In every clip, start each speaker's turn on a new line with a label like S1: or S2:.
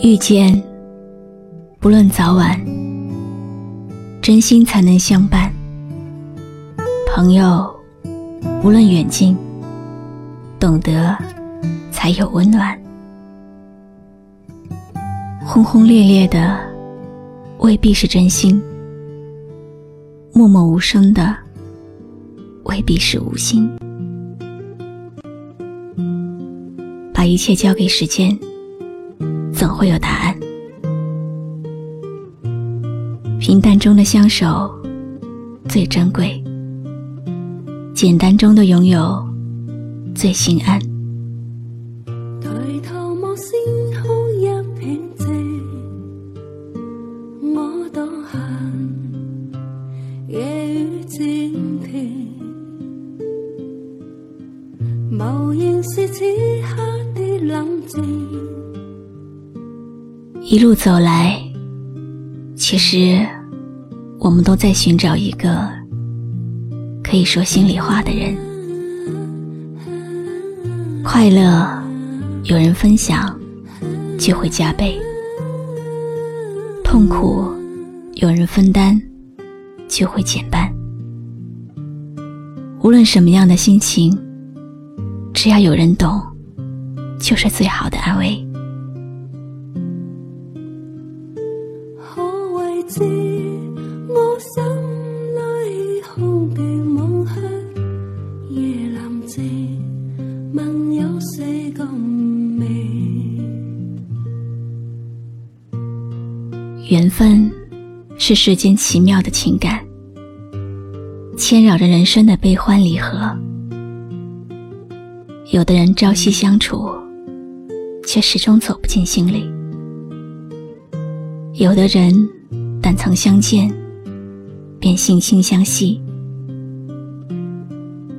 S1: 遇见，不论早晚，真心才能相伴；朋友，无论远近，懂得才有温暖。轰轰烈烈的未必是真心，默默无声的未必是无心。把一切交给时间。会有答案。平淡中的相守最珍贵，简单中的拥有最心安。
S2: 一
S1: 路走来，其实我们都在寻找一个可以说心里话的人。快乐有人分享，就会加倍；痛苦有人分担，就会减半。无论什么样的心情，只要有人懂，就是最好的安慰。缘分是世间奇妙的情感，牵扰着人生的悲欢离合。有的人朝夕相处，却始终走不进心里；有的人但曾相见，便惺惺相惜。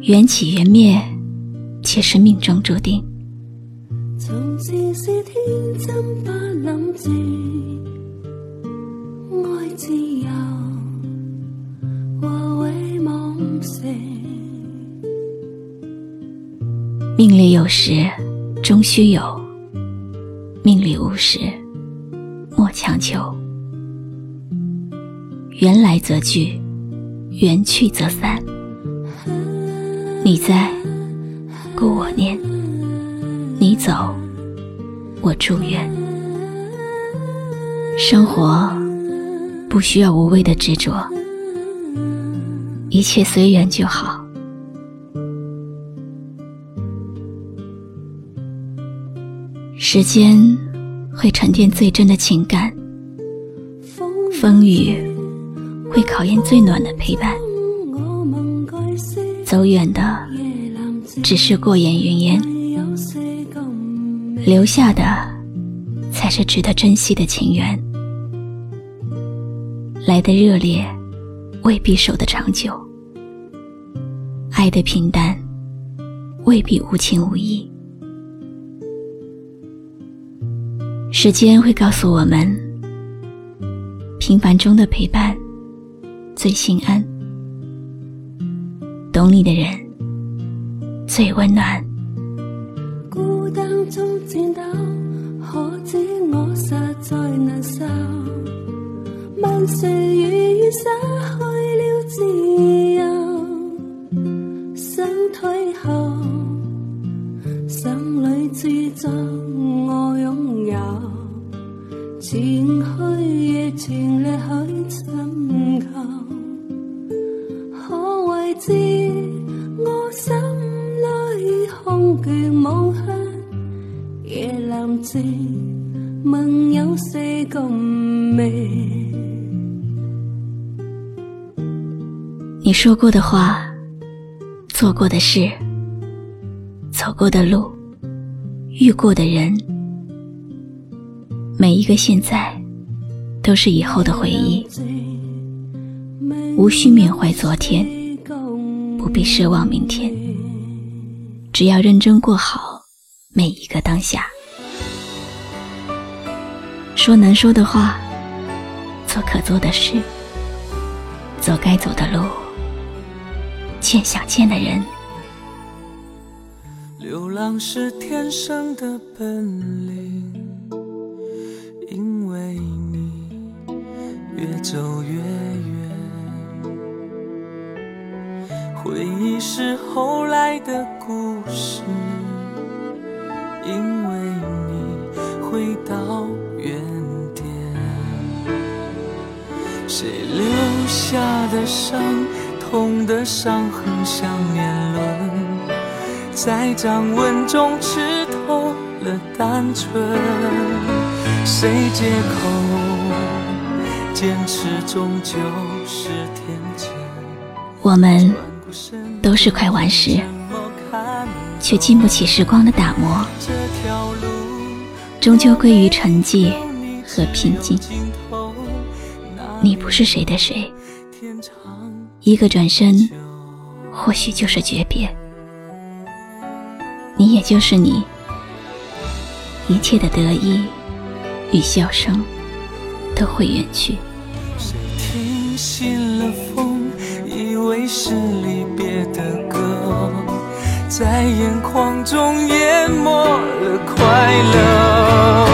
S1: 缘起缘灭，皆是命中注定。
S2: 从前是天真不諗住。自由
S1: 命里有时终须有，命里无时莫强求。缘来则聚，缘去则散。你在，故我念；你走，我祝愿。生活。不需要无谓的执着，一切随缘就好。时间会沉淀最真的情感，风雨会考验最暖的陪伴。走远的只是过眼云烟，留下的才是值得珍惜的情缘。来的热烈，未必守得长久；爱的平淡，未必无情无义。时间会告诉我们，平凡中的陪伴最心安，懂你的人最温暖。
S2: 孤单中见到，可知我实在难受。万岁月月失去了自由，想退后，心里只作我拥有，前去限，夜阑静，梦有四咁美。
S1: 你说过的话，做过的事，走过的路，遇过的人，每一个现在，都是以后的回忆。无需缅怀昨天，不必奢望明天，只要认真过好每一个当下。说难说的话，做可做的事，走该走的路。见想见的人。
S3: 流浪是天生的本领，因为你
S2: 越走越远。回忆是后来的故事，因谁留下的伤，痛的伤痕像年轮，在掌纹中吃透了单纯。谁借口坚持终究是天真？
S1: 我们都是块顽石，却经不起时光的打磨，终究归于沉寂和平静。你不是谁的谁，一个转身，或许就是诀别。你也就是你，一切的得意与笑声都会远去。
S2: 谁听信了风，以为是离别的歌，在眼眶中淹没了快乐。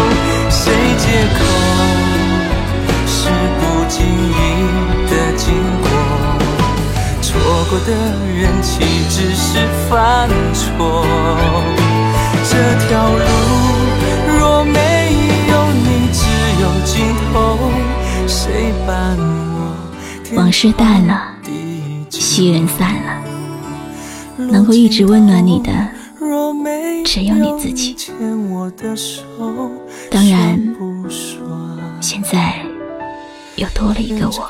S2: 谁借口的人岂只是犯错？这条路若没有你，只有尽头。谁伴我？
S1: 往事淡了，昔人散了，能够一直温暖你的，只有你自己。当然，现在又多了一个我。